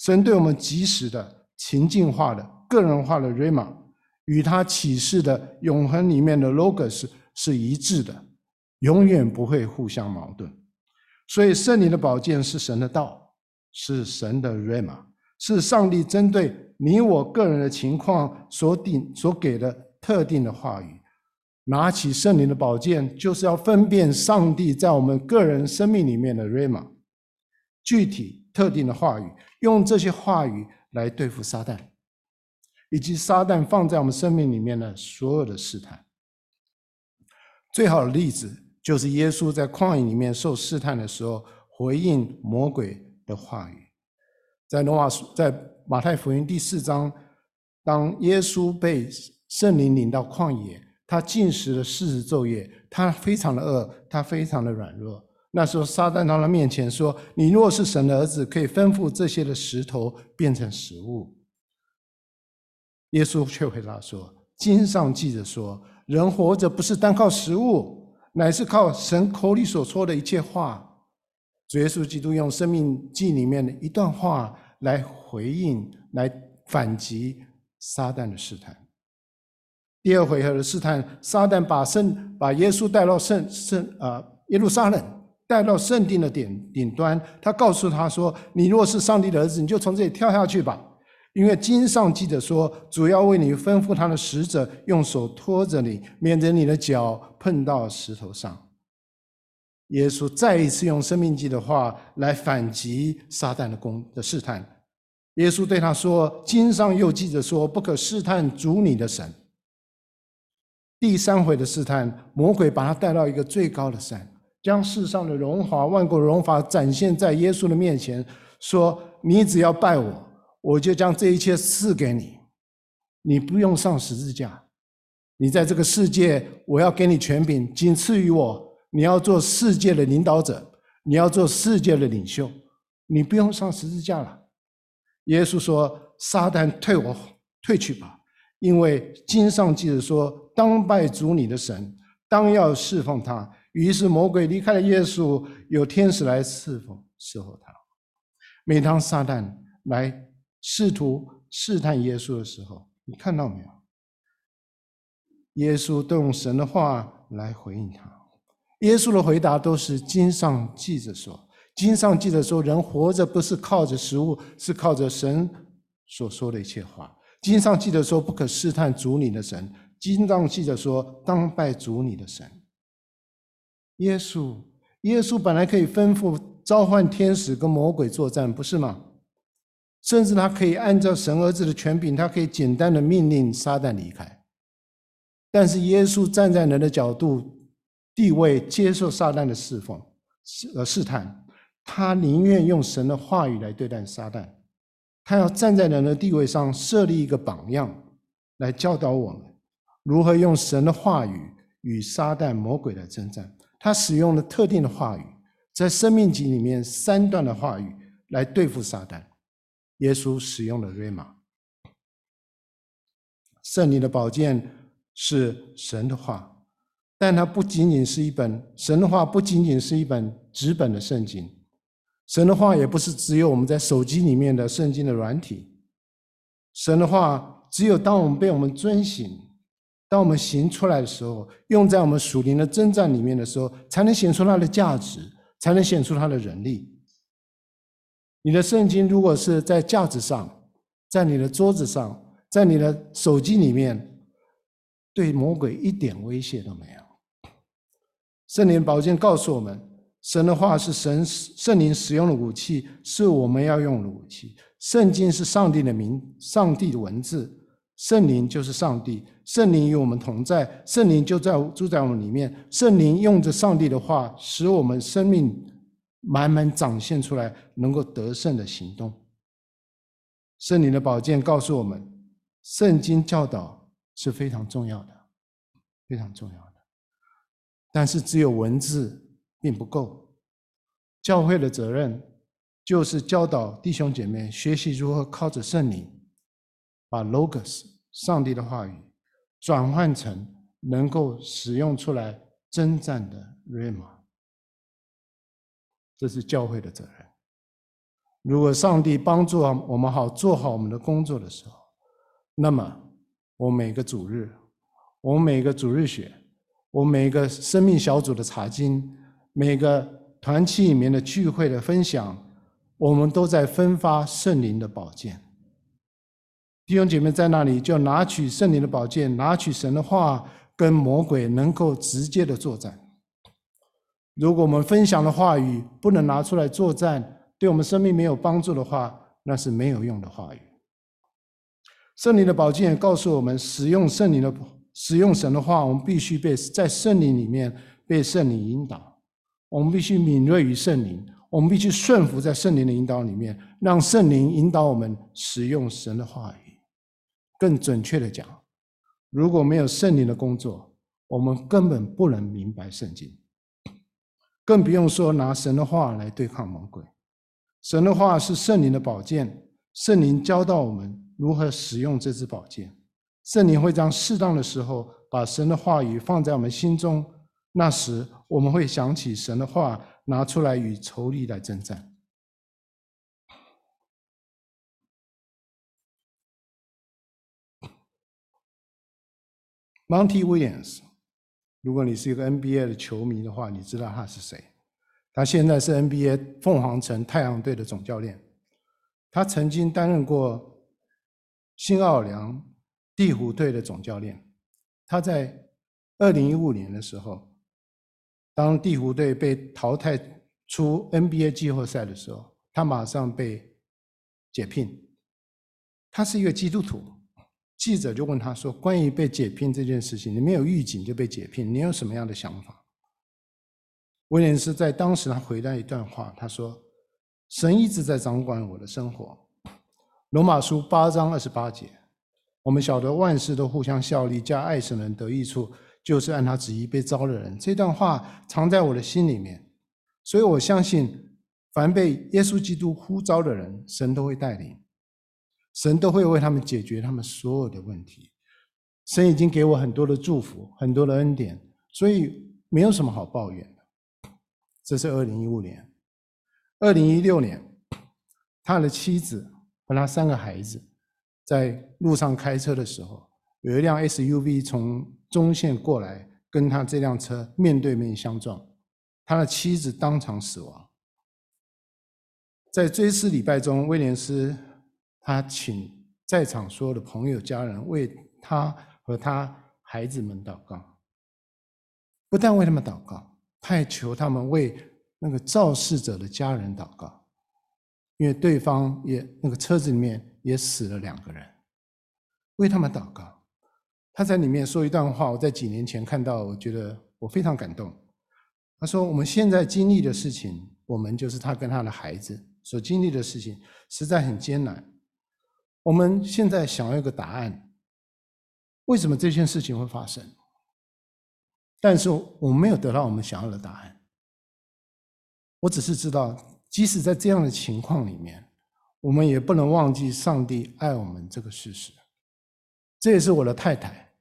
神对我们及时的情境化的个人化的 rema 与他启示的永恒里面的 logos 是一致的，永远不会互相矛盾。所以圣灵的宝剑是神的道。是神的 rema，是上帝针对你我个人的情况所定所给的特定的话语。拿起圣灵的宝剑，就是要分辨上帝在我们个人生命里面的 rema 具体特定的话语，用这些话语来对付撒旦，以及撒旦放在我们生命里面的所有的试探。最好的例子就是耶稣在旷野里面受试探的时候，回应魔鬼的话语，在罗马书，在马太福音第四章，当耶稣被圣灵领到旷野，他禁食了四十昼夜，他非常的饿，他非常的软弱。那时候撒旦到他面前说：“你若是神的儿子，可以吩咐这些的石头变成食物。”耶稣却回答说：“经上记着说，人活着不是单靠食物，乃是靠神口里所说的一切话。”主耶稣基督用《生命记》里面的一段话来回应、来反击撒旦的试探。第二回合的试探，撒旦把圣把耶稣带到圣圣啊耶路撒冷，带到圣殿的顶顶端。他告诉他说：“你若是上帝的儿子，你就从这里跳下去吧，因为经上记着说，主要为你吩咐他的使者，用手托着你，免得你的脚碰到石头上。”耶稣再一次用生命记的话来反击撒旦的攻的试探。耶稣对他说：“经上又记着说，不可试探主你的神。”第三回的试探，魔鬼把他带到一个最高的山，将世上的荣华、万国荣华展现在耶稣的面前，说：“你只要拜我，我就将这一切赐给你。你不用上十字架，你在这个世界，我要给你权柄，仅次于我。”你要做世界的领导者，你要做世界的领袖，你不用上十字架了。耶稣说：“撒旦退我退去吧，因为经上记着说，当拜主你的神，当要侍奉他。”于是魔鬼离开了耶稣，有天使来侍奉伺候他。每当撒旦来试图试探耶稣的时候，你看到没有？耶稣都用神的话来回应他。耶稣的回答都是经上记着说，经上记着说，人活着不是靠着食物，是靠着神所说的一切话。经上记着说，不可试探主你的神。经上记着说，当拜主你的神。耶稣，耶稣本来可以吩咐召唤天使跟魔鬼作战，不是吗？甚至他可以按照神儿子的权柄，他可以简单的命令撒旦离开。但是耶稣站在人的角度、地位，接受撒旦的侍奉、呃试探，他宁愿用神的话语来对待撒旦。他要站在人的地位上，设立一个榜样，来教导我们如何用神的话语与撒旦魔鬼来征战。他使用了特定的话语，在生命记里面三段的话语来对付撒旦。耶稣使用了瑞玛，圣灵的宝剑是神的话，但它不仅仅是一本神的话，不仅仅是一本纸本的圣经。神的话也不是只有我们在手机里面的圣经的软体。神的话，只有当我们被我们遵行，当我们行出来的时候，用在我们属灵的征战里面的时候，才能显出它的价值，才能显出它的能力。你的圣经如果是在架子上，在你的桌子上，在你的手机里面，对魔鬼一点威胁都没有。圣灵宝剑告诉我们，神的话是神圣灵使用的武器，是我们要用的武器。圣经是上帝的名，上帝的文字，圣灵就是上帝，圣灵与我们同在，圣灵就在住在我们里面，圣灵用着上帝的话，使我们生命。慢慢展现出来，能够得胜的行动。圣灵的宝剑告诉我们，圣经教导是非常重要的，非常重要的。但是只有文字并不够，教会的责任就是教导弟兄姐妹学习如何靠着圣灵，把 Logos 上帝的话语转换成能够使用出来征战的 Rhema。这是教会的责任。如果上帝帮助我们好做好我们的工作的时候，那么我每个主日，我每个主日学，我每个生命小组的查经，每个团契里面的聚会的分享，我们都在分发圣灵的宝剑。弟兄姐妹在那里就拿取圣灵的宝剑，拿取神的话，跟魔鬼能够直接的作战。如果我们分享的话语不能拿出来作战，对我们生命没有帮助的话，那是没有用的话语。圣灵的宝剑也告诉我们，使用圣灵的使用神的话，我们必须被在圣灵里面被圣灵引导，我们必须敏锐于圣灵，我们必须顺服在圣灵的引导里面，让圣灵引导我们使用神的话语。更准确的讲，如果没有圣灵的工作，我们根本不能明白圣经。更不用说拿神的话来对抗魔鬼。神的话是圣灵的宝剑，圣灵教导我们如何使用这支宝剑。圣灵会将适当的时候把神的话语放在我们心中，那时我们会想起神的话，拿出来与仇敌来征战。Monty Williams。如果你是一个 NBA 的球迷的话，你知道他是谁？他现在是 NBA 凤凰城太阳队的总教练。他曾经担任过新奥尔良鹈鹕队的总教练。他在二零一五年的时候，当鹈鹕队被淘汰出 NBA 季后赛的时候，他马上被解聘。他是一个基督徒。记者就问他说：“关于被解聘这件事情，你没有预警就被解聘，你有什么样的想法？”威廉斯在当时他回答一段话，他说：“神一直在掌管我的生活。”罗马书八章二十八节，我们晓得万事都互相效力，加爱神人得益处，就是按他旨意被召的人。这段话藏在我的心里面，所以我相信，凡被耶稣基督呼召的人，神都会带领。神都会为他们解决他们所有的问题。神已经给我很多的祝福，很多的恩典，所以没有什么好抱怨的。这是二零一五年，二零一六年，他的妻子和他三个孩子在路上开车的时候，有一辆 SUV 从中线过来，跟他这辆车面对面相撞，他的妻子当场死亡。在追思礼拜中，威廉斯他请在场所有的朋友、家人为他和他孩子们祷告。不但为他们祷告，他还求他们为那个肇事者的家人祷告，因为对方也那个车子里面也死了两个人，为他们祷告。他在里面说一段话，我在几年前看到，我觉得我非常感动。他说：“我们现在经历的事情，我们就是他跟他的孩子所经历的事情，实在很艰难。我们现在想要一个答案，为什么这件事情会发生？”但是我们没有得到我们想要的答案。我只是知道，即使在这样的情况里面，我们也不能忘记上帝爱我们这个事实。这也是我的太太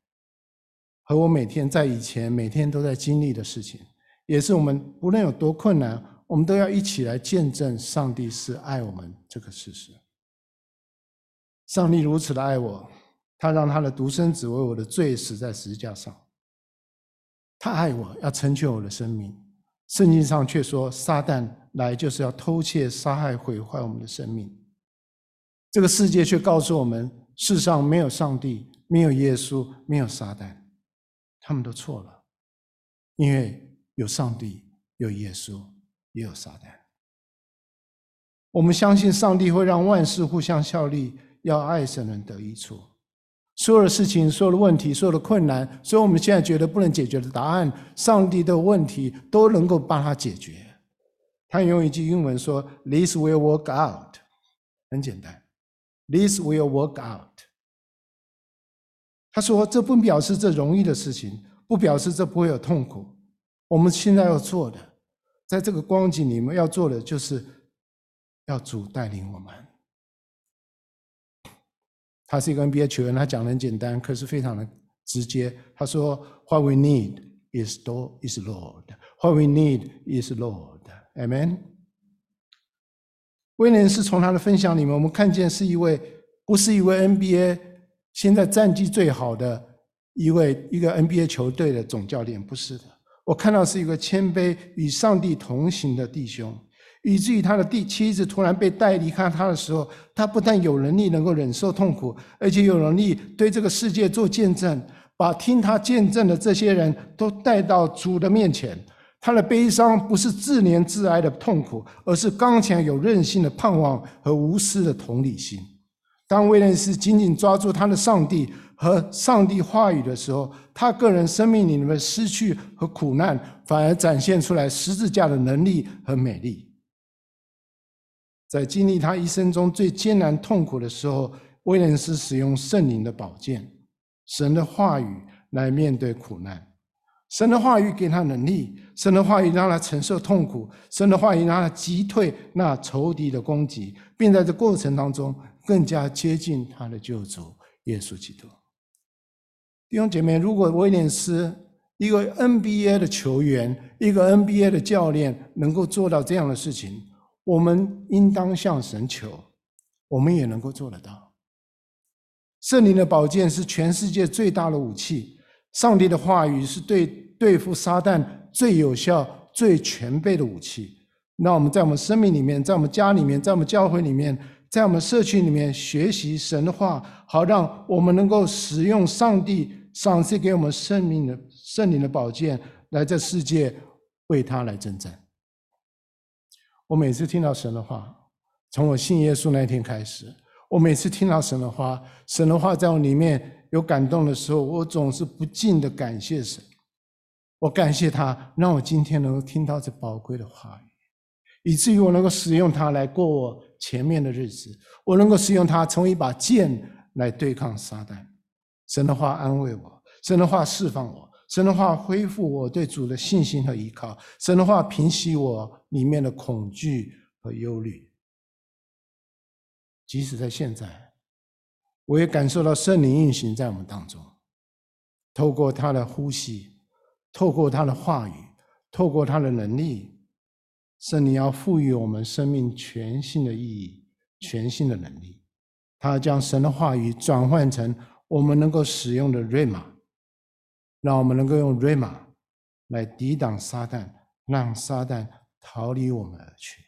和我每天在以前每天都在经历的事情，也是我们无论有多困难，我们都要一起来见证上帝是爱我们这个事实。上帝如此的爱我，他让他的独生子为我的罪死在十字架上。他爱我，要成全我的生命。圣经上却说，撒旦来就是要偷窃、杀害、毁坏我们的生命。这个世界却告诉我们，世上没有上帝，没有耶稣，没有撒旦。他们都错了，因为有上帝，有耶稣，也有撒旦。我们相信上帝会让万事互相效力，要爱神人得益处。所有的事情、所有的问题、所有的困难，所有我们现在觉得不能解决的答案，上帝的问题都能够帮他解决。他用一句英文说：“This will work out。”很简单，“This will work out。”他说：“这不表示这容易的事情，不表示这不会有痛苦。我们现在要做的，在这个光景里面要做的，就是要主带领我们。”他是一个 NBA 球员，他讲的很简单，可是非常的直接。他说：“What we need is do is Lord. What we need is Lord. Amen。”威廉斯从他的分享里面，我们看见是一位不是一位 NBA 现在战绩最好的一位一个 NBA 球队的总教练，不是的。我看到是一个谦卑与上帝同行的弟兄。以至于他的第妻子突然被带离开他的时候，他不但有能力能够忍受痛苦，而且有能力对这个世界做见证，把听他见证的这些人都带到主的面前。他的悲伤不是自怜自哀的痛苦，而是刚强有韧性的盼望和无私的同理心。当威廉斯紧紧抓住他的上帝和上帝话语的时候，他个人生命里面的失去和苦难，反而展现出来十字架的能力和美丽。在经历他一生中最艰难痛苦的时候，威廉斯使用圣灵的宝剑，神的话语来面对苦难。神的话语给他能力，神的话语让他承受痛苦，神的话语让他击退那仇敌的攻击，并在这过程当中更加接近他的救主耶稣基督。弟兄姐妹，如果威廉斯一个 NBA 的球员，一个 NBA 的教练能够做到这样的事情，我们应当向神求，我们也能够做得到。圣灵的宝剑是全世界最大的武器，上帝的话语是对对付撒旦最有效、最全备的武器。那我们在我们生命里面，在我们家里面，在我们教会里面，在我们社区里面学习神的话，好让我们能够使用上帝赏赐给我们生命的圣灵的宝剑，来这世界为他来征战。我每次听到神的话，从我信耶稣那一天开始，我每次听到神的话，神的话在我里面有感动的时候，我总是不尽的感谢神。我感谢他，让我今天能够听到这宝贵的话语，以至于我能够使用它来过我前面的日子，我能够使用它成为一把剑来对抗撒旦。神的话安慰我，神的话释放我。神的话恢复我对主的信心和依靠，神的话平息我里面的恐惧和忧虑。即使在现在，我也感受到圣灵运行在我们当中，透过他的呼吸，透过他的话语，透过他的能力，圣灵要赋予我们生命全新的意义、全新的能力。他将神的话语转换成我们能够使用的瑞玛，让我们能够用瑞玛来抵挡撒旦，让撒旦逃离我们而去。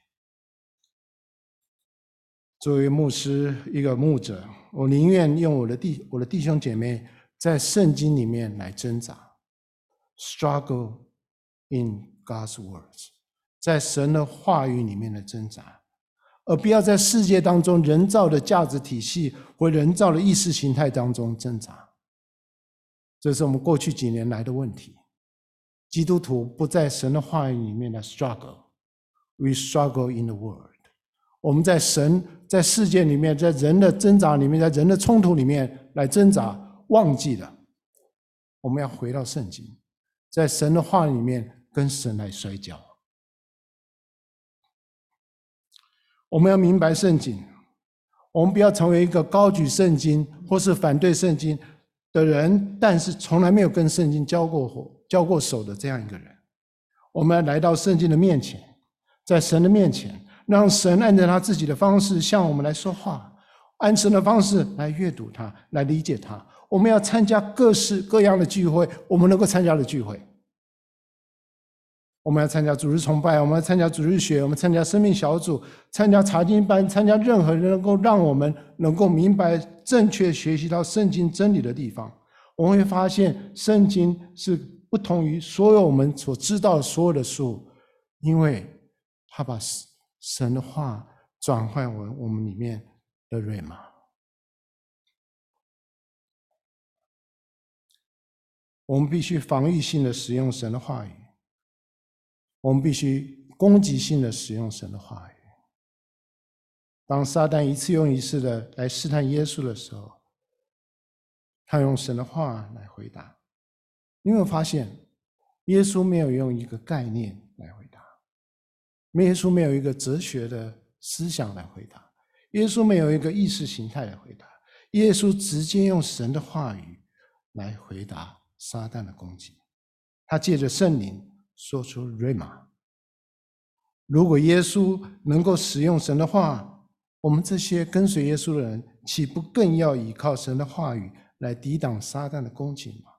作为牧师，一个牧者，我宁愿用我的弟我的弟兄姐妹在圣经里面来挣扎，struggle in God's words，在神的话语里面的挣扎，而不要在世界当中人造的价值体系或人造的意识形态当中挣扎。这是我们过去几年来的问题。基督徒不在神的话语里面的 struggle，we struggle in the world。我们在神在世界里面，在人的挣扎里面，在人的冲突里面来挣扎，忘记了我们要回到圣经，在神的话里面跟神来摔跤。我们要明白圣经，我们不要成为一个高举圣经或是反对圣经的人，但是从来没有跟圣经交过火、交过手的这样一个人。我们来到圣经的面前，在神的面前。让神按照他自己的方式向我们来说话，按神的方式来阅读它，来理解它。我们要参加各式各样的聚会，我们能够参加的聚会。我们要参加主日崇拜，我们要参加主日学，我们参加生命小组，参加查经班，参加任何人能够让我们能够明白正确学习到圣经真理的地方。我们会发现，圣经是不同于所有我们所知道的所有的书，因为他把。神的话转换为我们里面的瑞玛。我们必须防御性的使用神的话语，我们必须攻击性的使用神的话语。当撒旦一次又一次的来试探耶稣的时候，他用神的话来回答。你有没有发现，耶稣没有用一个概念来回答？耶稣没有一个哲学的思想来回答，耶稣没有一个意识形态来回答，耶稣直接用神的话语来回答撒旦的攻击。他借着圣灵说出“瑞玛”。如果耶稣能够使用神的话，我们这些跟随耶稣的人，岂不更要依靠神的话语来抵挡撒旦的攻击吗？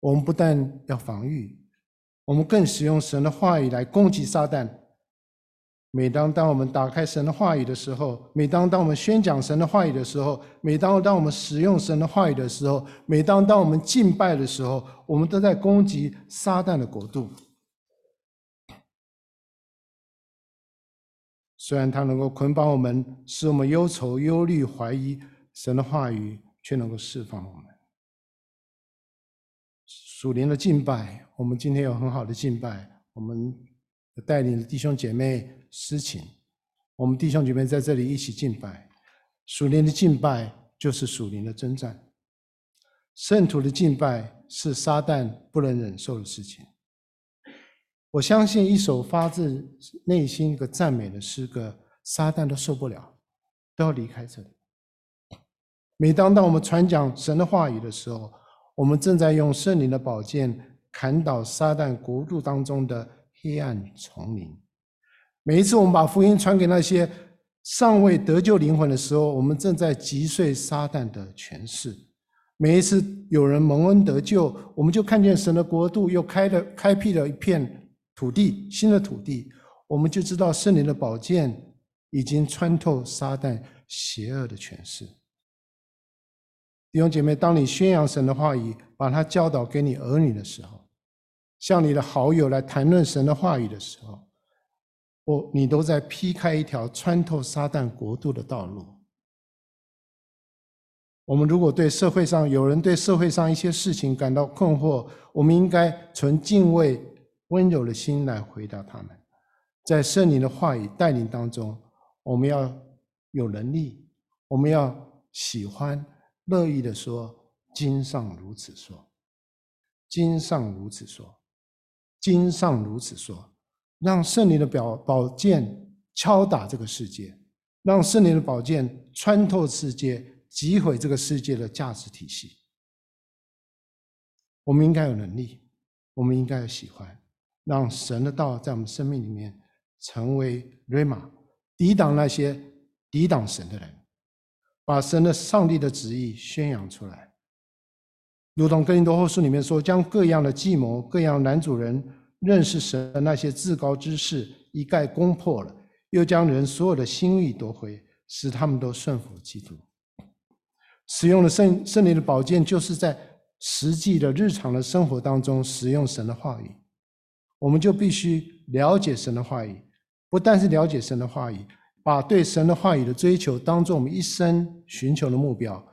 我们不但要防御。我们更使用神的话语来攻击撒旦。每当当我们打开神的话语的时候，每当当我们宣讲神的话语的时候，每当当我们使用神的话语的时候，每当当我们敬拜的时候，我们都在攻击撒旦的国度。虽然他能够捆绑我们，使我们忧愁、忧虑、怀疑，神的话语却能够释放我们。属灵的敬拜，我们今天有很好的敬拜，我们带领弟兄姐妹私情，我们弟兄姐妹在这里一起敬拜。属灵的敬拜就是属灵的征战，圣徒的敬拜是撒旦不能忍受的事情。我相信一首发自内心一个赞美的诗歌，撒旦都受不了，都要离开这里。每当当我们传讲神的话语的时候，我们正在用圣灵的宝剑砍倒撒旦国度当中的黑暗丛林。每一次我们把福音传给那些尚未得救灵魂的时候，我们正在击碎撒旦的权势。每一次有人蒙恩得救，我们就看见神的国度又开了开辟了一片土地，新的土地，我们就知道圣灵的宝剑已经穿透撒旦邪恶的权势。弟兄姐妹，当你宣扬神的话语，把它教导给你儿女的时候，向你的好友来谈论神的话语的时候，我你都在劈开一条穿透撒旦国度的道路。我们如果对社会上有人对社会上一些事情感到困惑，我们应该存敬畏、温柔的心来回答他们。在圣灵的话语带领当中，我们要有能力，我们要喜欢。乐意的说，经上如此说，经上如此说，经上如此说，让圣灵的宝宝剑敲打这个世界，让圣灵的宝剑穿透世界，击毁这个世界的价值体系。我们应该有能力，我们应该有喜欢，让神的道在我们生命里面成为 Rhema，抵挡那些抵挡神的人，把神的上帝的旨意宣扬出来。如同哥林多后书里面说，将各样的计谋、各样男主人认识神的那些至高之事一概攻破了，又将人所有的心意夺回，使他们都顺服基督。使用的圣圣灵的宝剑，就是在实际的日常的生活当中使用神的话语。我们就必须了解神的话语，不但是了解神的话语，把对神的话语的追求当做我们一生寻求的目标，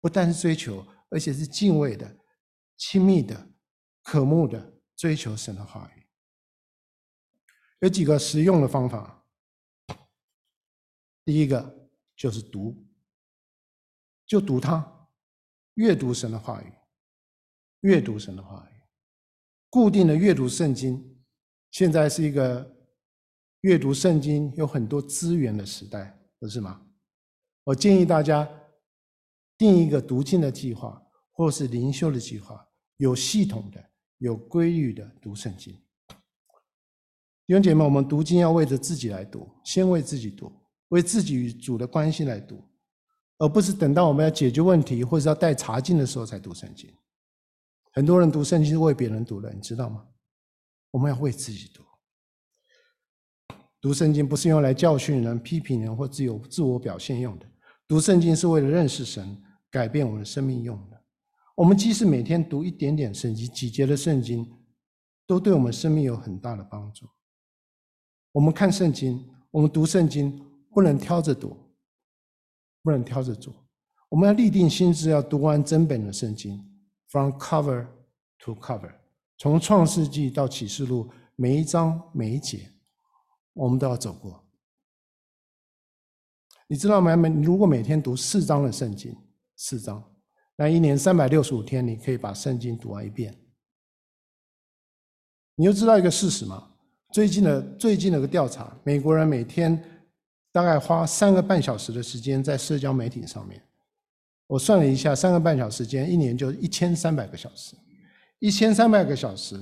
不但是追求。而且是敬畏的、亲密的、渴慕的追求神的话语。有几个实用的方法。第一个就是读，就读它，阅读神的话语，阅读神的话语，固定的阅读圣经。现在是一个阅读圣经有很多资源的时代，不是吗？我建议大家。定一个读经的计划，或是灵修的计划，有系统的、有规律的读圣经。弟兄姐妹，我们读经要为着自己来读，先为自己读，为自己与主的关系来读，而不是等到我们要解决问题或者要带查经的时候才读圣经。很多人读圣经是为别人读的，你知道吗？我们要为自己读。读圣经不是用来教训人、批评人或自由自我表现用的，读圣经是为了认识神。改变我们的生命用的。我们即使每天读一点点圣经、几节的圣经，都对我们生命有很大的帮助。我们看圣经，我们读圣经，不能挑着读，不能挑着做。我们要立定心志，要读完整本的圣经，from cover to cover，从创世纪到启示录，每一章每一节，我们都要走过。你知道吗？你如果每天读四章的圣经，四章，那一年三百六十五天，你可以把圣经读完一遍。你又知道一个事实吗？最近的最近的一个调查，美国人每天大概花三个半小时的时间在社交媒体上面。我算了一下，三个半小时间，一年就一千三百个小时。一千三百个小时，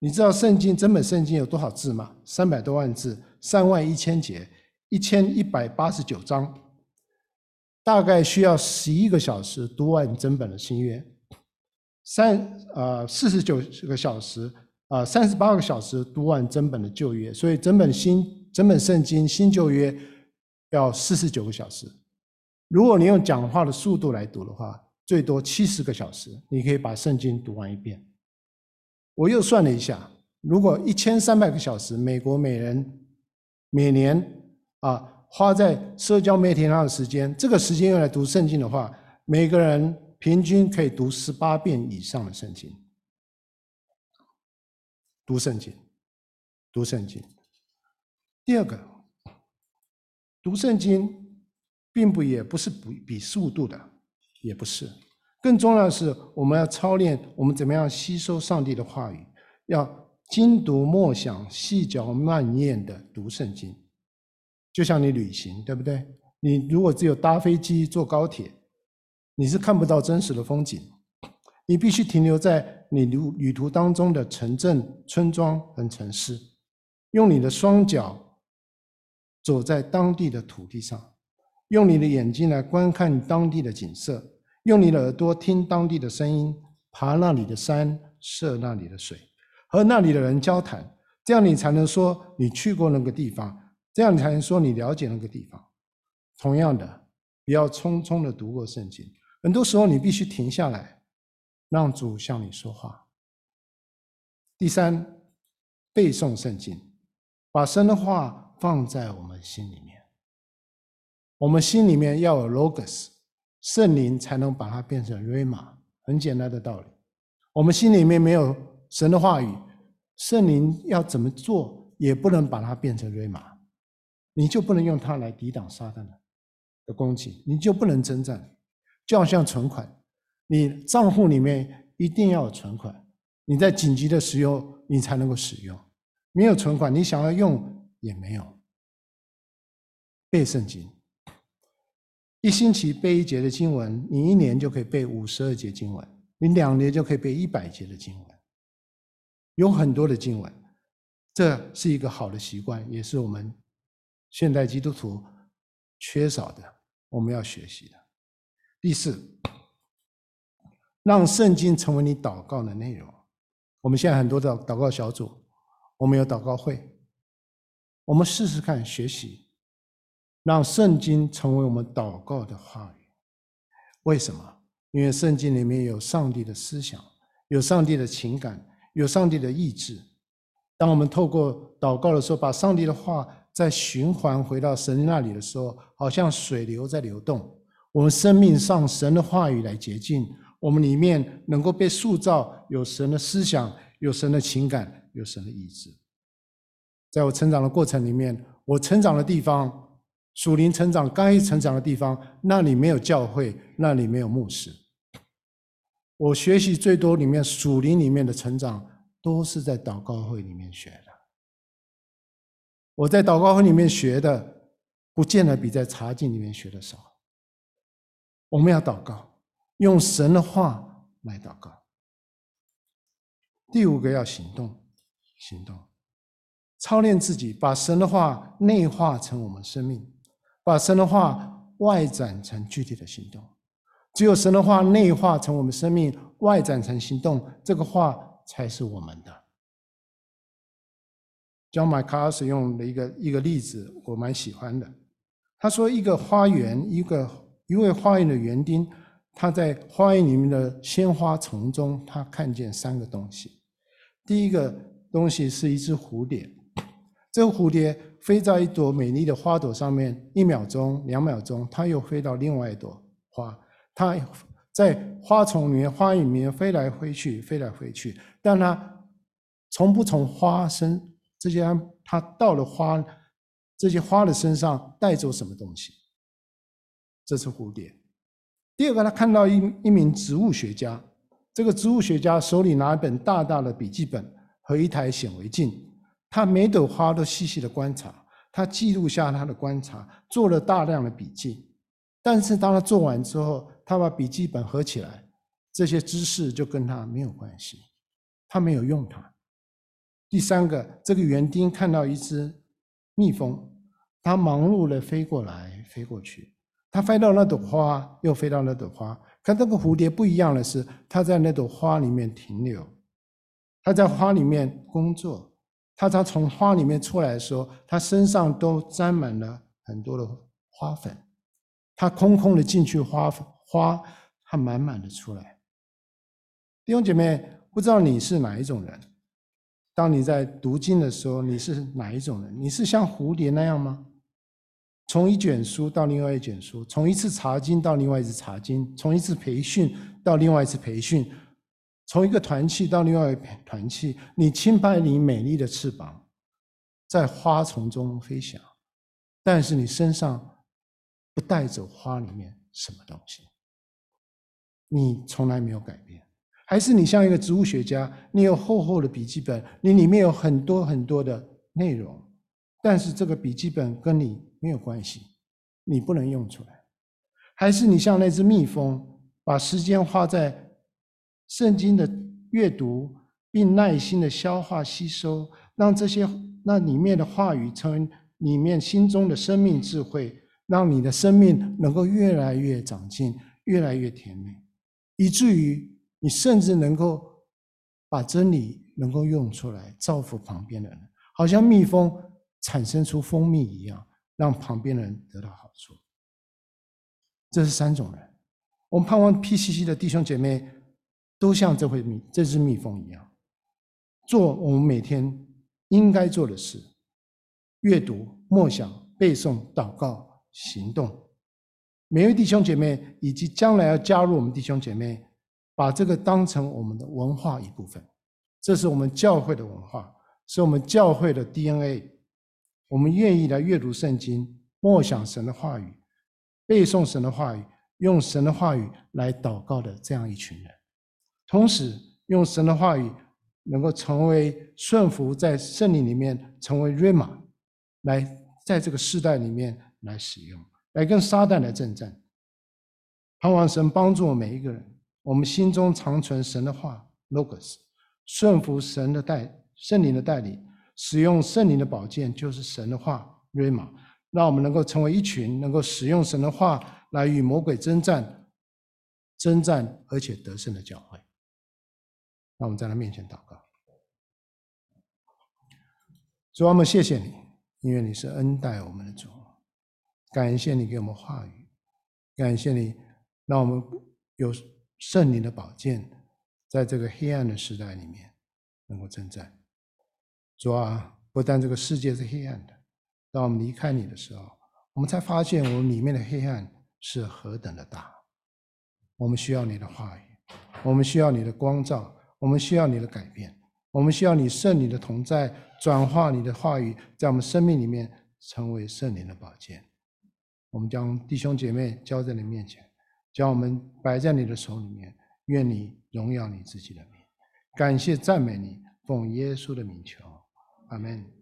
你知道圣经整本圣经有多少字吗？三百多万字，三万一千节，一千一百八十九章。大概需要十一个小时读完整本的新约，三呃四十九个小时啊三十八个小时读完整本的旧约，所以整本新整本圣经新旧约要四十九个小时。如果你用讲话的速度来读的话，最多七十个小时，你可以把圣经读完一遍。我又算了一下，如果一千三百个小时，美国每人每年啊。花在社交媒体上的时间，这个时间用来读圣经的话，每个人平均可以读十八遍以上的圣经。读圣经，读圣经。第二个，读圣经，并不也不是比比速度的，也不是。更重要的是，我们要操练我们怎么样吸收上帝的话语，要精读默想、细嚼慢咽的读圣经。就像你旅行，对不对？你如果只有搭飞机、坐高铁，你是看不到真实的风景。你必须停留在你旅旅途当中的城镇、村庄和城市，用你的双脚走在当地的土地上，用你的眼睛来观看当地的景色，用你的耳朵听当地的声音，爬那里的山，涉那里的水，和那里的人交谈，这样你才能说你去过那个地方。这样你才能说你了解那个地方。同样的，不要匆匆的读过圣经，很多时候你必须停下来，让主向你说话。第三，背诵圣经，把神的话放在我们心里面。我们心里面要有 Logos，圣灵才能把它变成 Rhema。很简单的道理。我们心里面没有神的话语，圣灵要怎么做也不能把它变成 Rhema。你就不能用它来抵挡撒旦的攻击，你就不能征战，就好像存款，你账户里面一定要有存款，你在紧急的时候你才能够使用，没有存款，你想要用也没有。背圣经，一星期背一节的经文，你一年就可以背五十二节经文，你两年就可以背一百节的经文，有很多的经文。这是一个好的习惯，也是我们现代基督徒缺少的，我们要学习的。第四，让圣经成为你祷告的内容。我们现在很多的祷告小组，我们有祷告会，我们试试看学习，让圣经成为我们祷告的话语。为什么？因为圣经里面有上帝的思想，有上帝的情感，有上帝的意志。当我们透过祷告的时候，把上帝的话在循环回到神那里的时候，好像水流在流动。我们生命上神的话语来洁净，我们里面能够被塑造，有神的思想，有神的情感，有神的意志。在我成长的过程里面，我成长的地方，属灵成长该成长的地方，那里没有教会，那里没有牧师。我学习最多里面属灵里面的成长。都是在祷告会里面学的。我在祷告会里面学的，不见得比在茶经里面学的少。我们要祷告，用神的话来祷告。第五个要行动，行动，操练自己，把神的话内化成我们生命，把神的话外展成具体的行动。只有神的话内化成我们生命，外展成行动，这个话。才是我们的。John MacArthur 用的一个一个例子，我蛮喜欢的。他说，一个花园，一个一位花园的园丁，他在花园里面的鲜花丛中，他看见三个东西。第一个东西是一只蝴蝶，这个蝴蝶飞在一朵美丽的花朵上面，一秒钟、两秒钟，它又飞到另外一朵花，它。在花丛里面、花园里面飞来飞去、飞来飞去，但它从不从花身这些，它到了花这些花的身上带走什么东西？这是蝴蝶。第二个，他看到一一名植物学家，这个植物学家手里拿一本大大的笔记本和一台显微镜，他每朵花都细细的观察，他记录下他的观察，做了大量的笔记。但是当他做完之后，他把笔记本合起来，这些知识就跟他没有关系，他没有用它。第三个，这个园丁看到一只蜜蜂，它忙碌地飞过来飞过去，它飞到那朵花，又飞到那朵花。可这个蝴蝶不一样的是，它在那朵花里面停留，它在花里面工作，它在从花里面出来的时候，它身上都沾满了很多的花粉。它空空的进去，花花它满满的出来。弟兄姐妹，不知道你是哪一种人？当你在读经的时候，你是哪一种人？你是像蝴蝶那样吗？从一卷书到另外一卷书，从一次查经到另外一次查经，从一次培训到另外一次培训，从一个团契到另外一个团契，你轻拍你美丽的翅膀，在花丛中飞翔，但是你身上。不带走花里面什么东西，你从来没有改变，还是你像一个植物学家，你有厚厚的笔记本，你里面有很多很多的内容，但是这个笔记本跟你没有关系，你不能用出来，还是你像那只蜜蜂，把时间花在圣经的阅读，并耐心的消化吸收，让这些那里面的话语成为里面心中的生命智慧。让你的生命能够越来越长进，越来越甜美，以至于你甚至能够把真理能够用出来，造福旁边的人，好像蜜蜂产生出蜂蜜一样，让旁边的人得到好处。这是三种人，我们盼望 PCC 的弟兄姐妹都像这会蜜这只蜜蜂一样，做我们每天应该做的事：阅读、默想、背诵、祷告。行动，每位弟兄姐妹以及将来要加入我们弟兄姐妹，把这个当成我们的文化一部分。这是我们教会的文化，是我们教会的 DNA。我们愿意来阅读圣经，默想神的话语，背诵神的话语，用神的话语来祷告的这样一群人。同时，用神的话语能够成为顺服在圣灵里面，成为瑞玛来在这个世代里面。来使用，来跟撒旦来征战。盼望神帮助每一个人，我们心中常存神的话，Logos，顺服神的带圣灵的带领，使用圣灵的宝剑，就是神的话，瑞玛，让我们能够成为一群能够使用神的话来与魔鬼征战、征战而且得胜的教会。让我们在他面前祷告。主，我们谢谢你，因为你是恩待我们的主。感谢你给我们话语，感谢你让我们有圣灵的宝剑，在这个黑暗的时代里面能够征战。主啊，不但这个世界是黑暗的，当我们离开你的时候，我们才发现我们里面的黑暗是何等的大。我们需要你的话语，我们需要你的光照，我们需要你的改变。我们需要你圣灵的同在，转化你的话语，在我们生命里面成为圣灵的宝剑。我们将弟兄姐妹交在你面前，将我们摆在你的手里面。愿你荣耀你自己的名，感谢赞美你，奉耶稣的名求，阿门。